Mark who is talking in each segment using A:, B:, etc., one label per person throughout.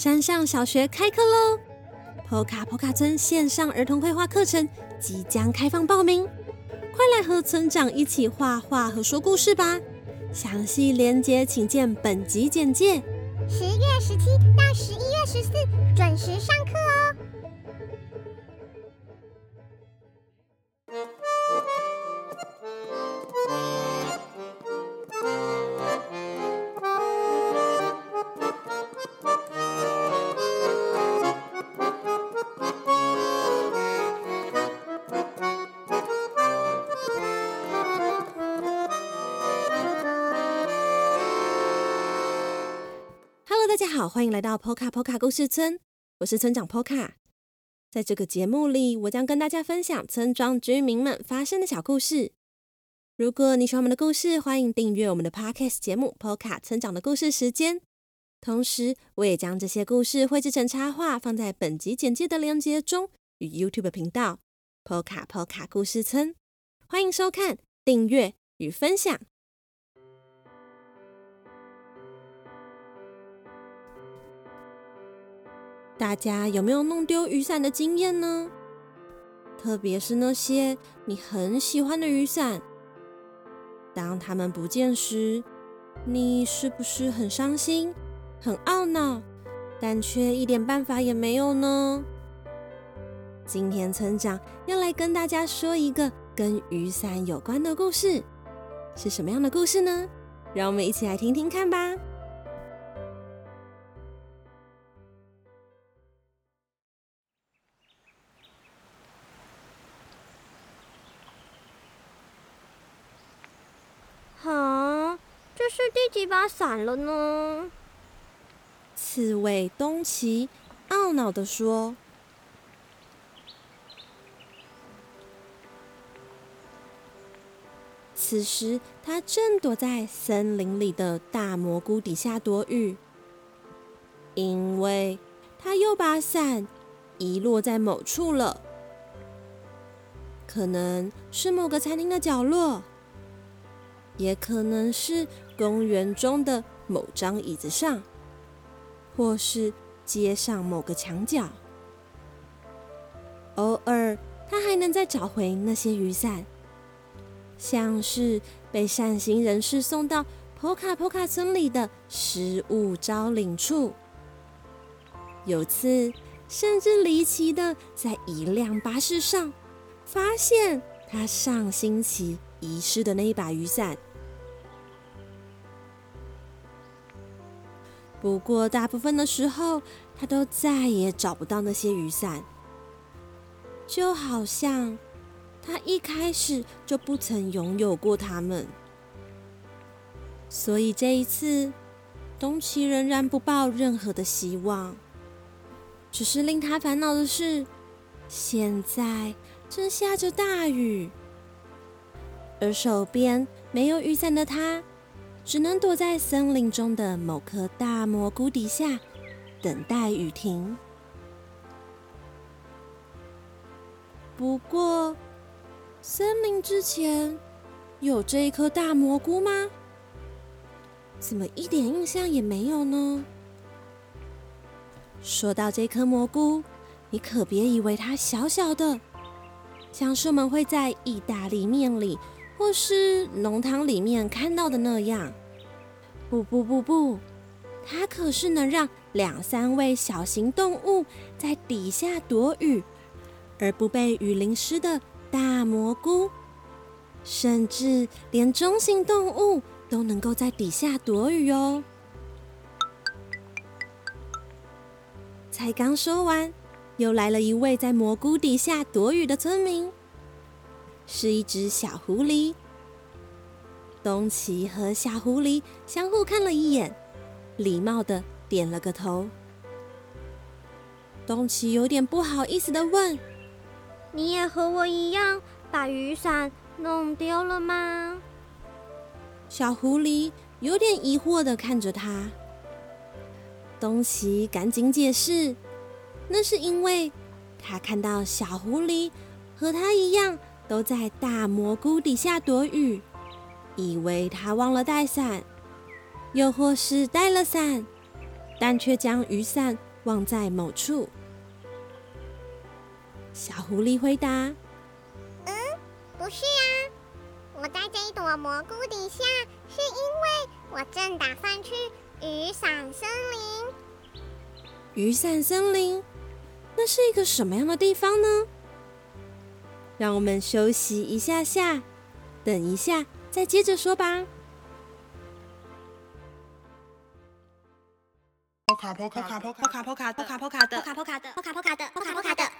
A: 山上小学开课喽！p 卡 k 卡村线上儿童绘画课程即将开放报名，快来和村长一起画画和说故事吧！详细连接请见本集简介。
B: 十月十七到十一月十四准时上课
A: 好，欢迎来到 Poka Poka 故事村，我是村长 Poka。在这个节目里，我将跟大家分享村庄居民们发生的小故事。如果你喜欢我们的故事，欢迎订阅我们的 Podcast 节目 Poka 村长的故事时间。同时，我也将这些故事绘制成插画，放在本集简介的链接中与 YouTube 频道 Poka Poka 故事村。欢迎收看、订阅与分享。大家有没有弄丢雨伞的经验呢？特别是那些你很喜欢的雨伞，当它们不见时，你是不是很伤心、很懊恼，但却一点办法也没有呢？今天村长要来跟大家说一个跟雨伞有关的故事，是什么样的故事呢？让我们一起来听听看吧。
B: 啊，这是第几把伞了呢？
A: 刺猬东奇懊恼地说：“此时他正躲在森林里的大蘑菇底下躲雨，因为他又把伞遗落在某处了，可能是某个餐厅的角落，也可能是……”公园中的某张椅子上，或是街上某个墙角。偶尔，他还能再找回那些雨伞，像是被善心人士送到坡卡坡卡村里的失物招领处。有次，甚至离奇的在一辆巴士上发现他上星期遗失的那一把雨伞。不过，大部分的时候，他都再也找不到那些雨伞，就好像他一开始就不曾拥有过它们。所以这一次，东奇仍然不抱任何的希望。只是令他烦恼的是，现在正下着大雨，而手边没有雨伞的他。只能躲在森林中的某棵大蘑菇底下，等待雨停。不过，森林之前有这一颗大蘑菇吗？怎么一点印象也没有呢？说到这颗蘑菇，你可别以为它小小的，像是我们会在意大利面里或是浓汤里面看到的那样。不不不不，它可是能让两三位小型动物在底下躲雨，而不被雨淋湿的大蘑菇，甚至连中型动物都能够在底下躲雨哦。才刚说完，又来了一位在蘑菇底下躲雨的村民，是一只小狐狸。东奇和小狐狸相互看了一眼，礼貌的点了个头。东奇有点不好意思的问：“
B: 你也和我一样把雨伞弄丢了吗？”
A: 小狐狸有点疑惑的看着他。东奇赶紧解释：“那是因为他看到小狐狸和他一样都在大蘑菇底下躲雨。”以为他忘了带伞，又或是带了伞，但却将雨伞忘在某处。小狐狸回答：“
B: 嗯，不是啊，我在这一朵蘑菇底下，是因为我正打算去雨伞森林。
A: 雨伞森林，那是一个什么样的地方呢？让我们休息一下下，等一下再接着说吧。”
C: 波卡波卡波卡波卡波卡波卡的波卡波卡的波卡波卡的波卡波卡的时间，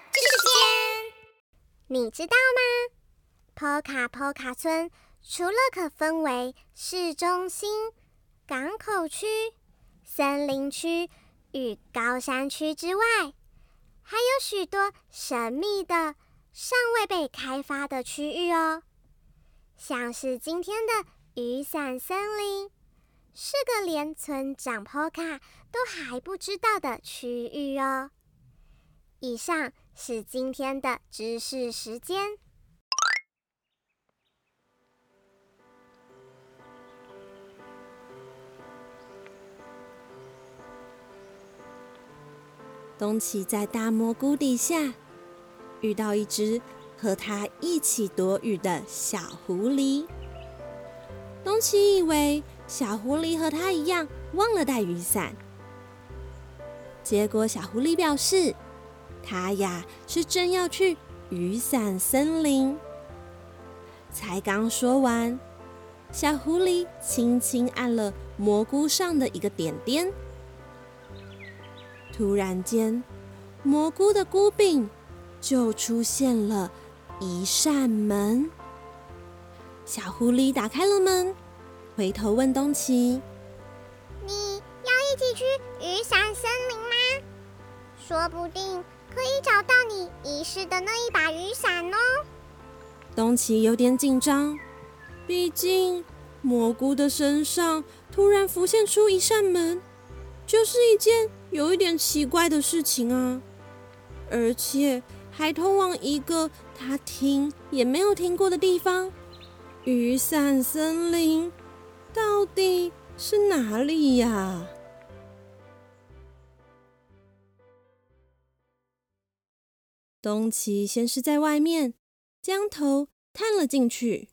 B: 你知道吗？波卡波卡村除了可分为市中心、港口区、森林区与高山区之外，还有许多神秘的、尚未被开发的区域哦，像是今天的雨伞森林。是个连村长 Poka 都还不知道的区域哦。以上是今天的知识时间。
A: 东奇在大蘑菇底下遇到一只和他一起躲雨的小狐狸。东奇以为。小狐狸和他一样忘了带雨伞，结果小狐狸表示，他呀是正要去雨伞森林。才刚说完，小狐狸轻轻按了蘑菇上的一个点点，突然间，蘑菇的菇柄就出现了一扇门。小狐狸打开了门。回头问东奇：“
B: 你要一起去雨伞森林吗？说不定可以找到你遗失的那一把雨伞哦。”
A: 东奇有点紧张，毕竟蘑菇的身上突然浮现出一扇门，就是一件有一点奇怪的事情啊！而且还通往一个他听也没有听过的地方——雨伞森林。到底是哪里呀？东奇先是在外面将头探了进去，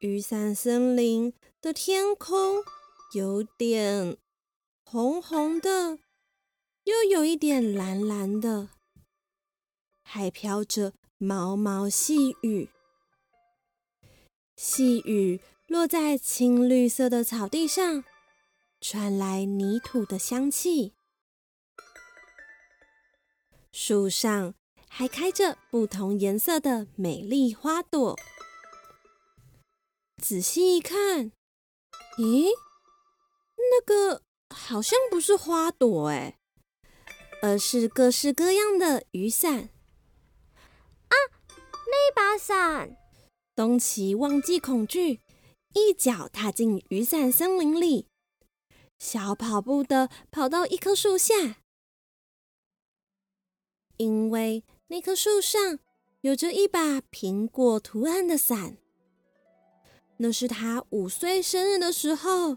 A: 雨伞森林的天空有点红红的，又有一点蓝蓝的。还飘着毛毛细雨，细雨落在青绿色的草地上，传来泥土的香气。树上还开着不同颜色的美丽花朵。仔细一看，咦，那个好像不是花朵哎，而是各式各样的雨伞。啊。
B: 那把伞，
A: 东奇忘记恐惧，一脚踏进雨伞森林里，小跑步的跑到一棵树下，因为那棵树上有着一把苹果图案的伞，那是他五岁生日的时候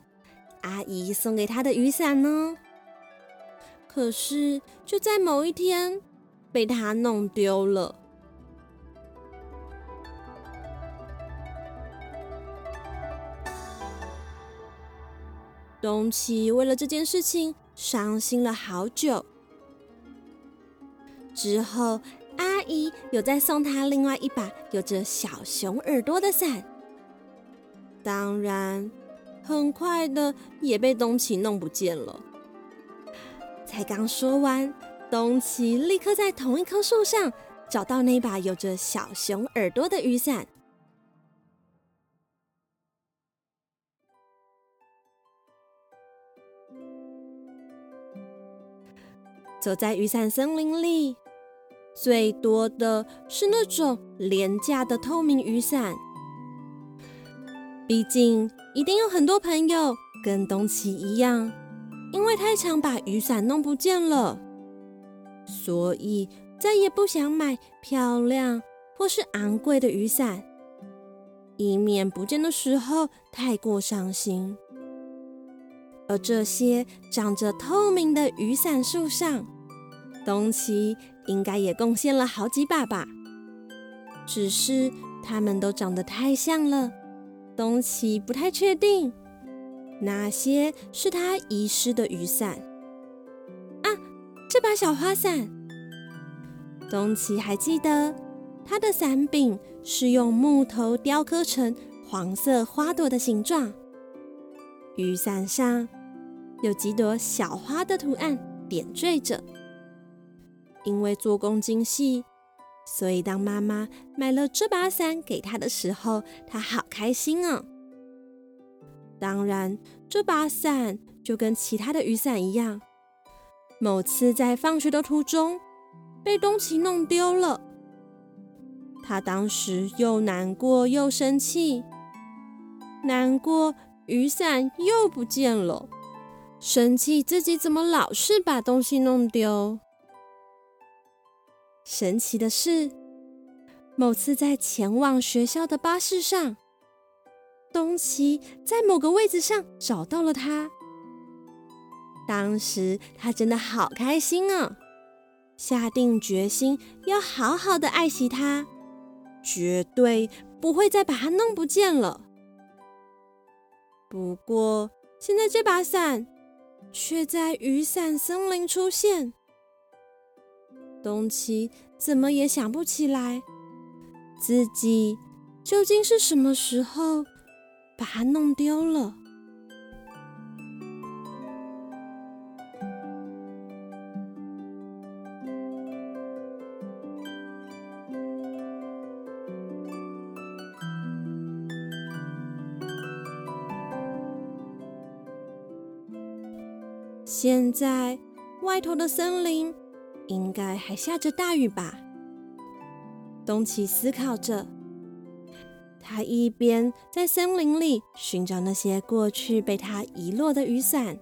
A: 阿姨送给他的雨伞呢。可是就在某一天，被他弄丢了。东奇为了这件事情伤心了好久。之后，阿姨有再送他另外一把有着小熊耳朵的伞，当然，很快的也被东奇弄不见了。才刚说完，东奇立刻在同一棵树上找到那把有着小熊耳朵的雨伞。走在雨伞森林里，最多的是那种廉价的透明雨伞。毕竟，一定有很多朋友跟东奇一样，因为太常把雨伞弄不见了，所以再也不想买漂亮或是昂贵的雨伞。以免不见的时候太过伤心。而这些长着透明的雨伞树上，东奇应该也贡献了好几把吧。只是它们都长得太像了，东奇不太确定哪些是他遗失的雨伞。啊，这把小花伞，东奇还记得，它的伞柄是用木头雕刻成黄色花朵的形状，雨伞上。有几朵小花的图案点缀着，因为做工精细，所以当妈妈买了这把伞给她的时候，她好开心哦。当然，这把伞就跟其他的雨伞一样，某次在放学的途中被东奇弄丢了。他当时又难过又生气，难过雨伞又不见了。生气自己怎么老是把东西弄丢？神奇的是，某次在前往学校的巴士上，东奇在某个位置上找到了它。当时他真的好开心啊，下定决心要好好的爱惜它，绝对不会再把它弄不见了。不过现在这把伞。却在雨伞森林出现。东奇怎么也想不起来，自己究竟是什么时候把它弄丢了。现在外头的森林应该还下着大雨吧？东奇思考着，他一边在森林里寻找那些过去被他遗落的雨伞，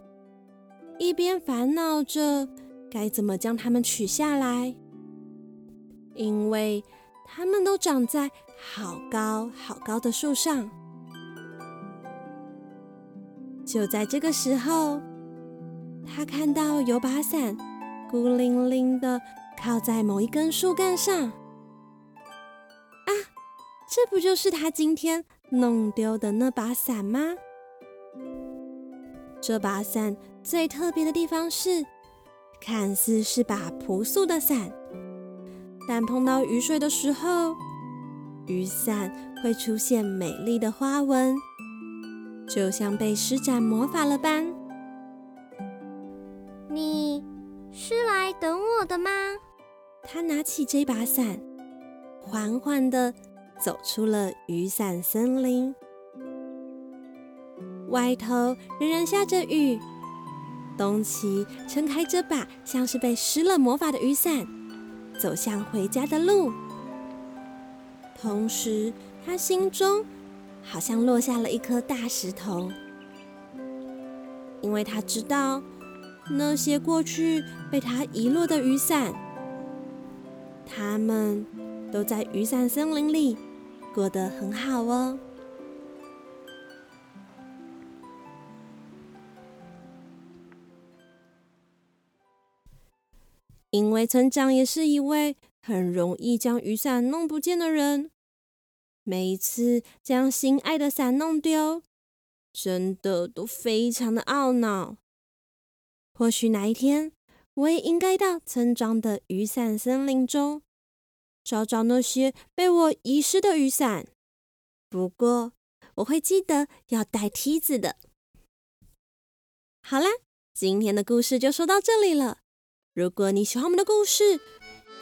A: 一边烦恼着该怎么将它们取下来，因为它们都长在好高好高的树上。就在这个时候。他看到有把伞孤零零的靠在某一根树干上，啊，这不就是他今天弄丢的那把伞吗？这把伞最特别的地方是，看似是把朴素的伞，但碰到雨水的时候，雨伞会出现美丽的花纹，就像被施展魔法了般。
B: 等我的吗？
A: 他拿起这把伞，缓缓地走出了雨伞森林。外头仍然下着雨，东奇撑开这把像是被施了魔法的雨伞，走向回家的路。同时，他心中好像落下了一颗大石头，因为他知道。那些过去被他遗落的雨伞，他们都在雨伞森林里过得很好哦。因为村长也是一位很容易将雨伞弄不见的人，每一次将心爱的伞弄丢，真的都非常的懊恼。或许哪一天，我也应该到村庄的雨伞森林中，找找那些被我遗失的雨伞。不过，我会记得要带梯子的。好啦，今天的故事就说到这里了。如果你喜欢我们的故事，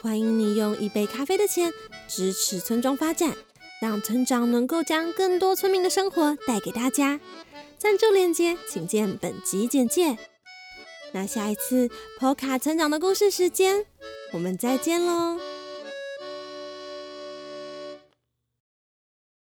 A: 欢迎你用一杯咖啡的钱支持村庄发展，让村长能够将更多村民的生活带给大家。赞助链接请见本集简介。那下一次 PO 卡成长的故事时间，我们再见喽。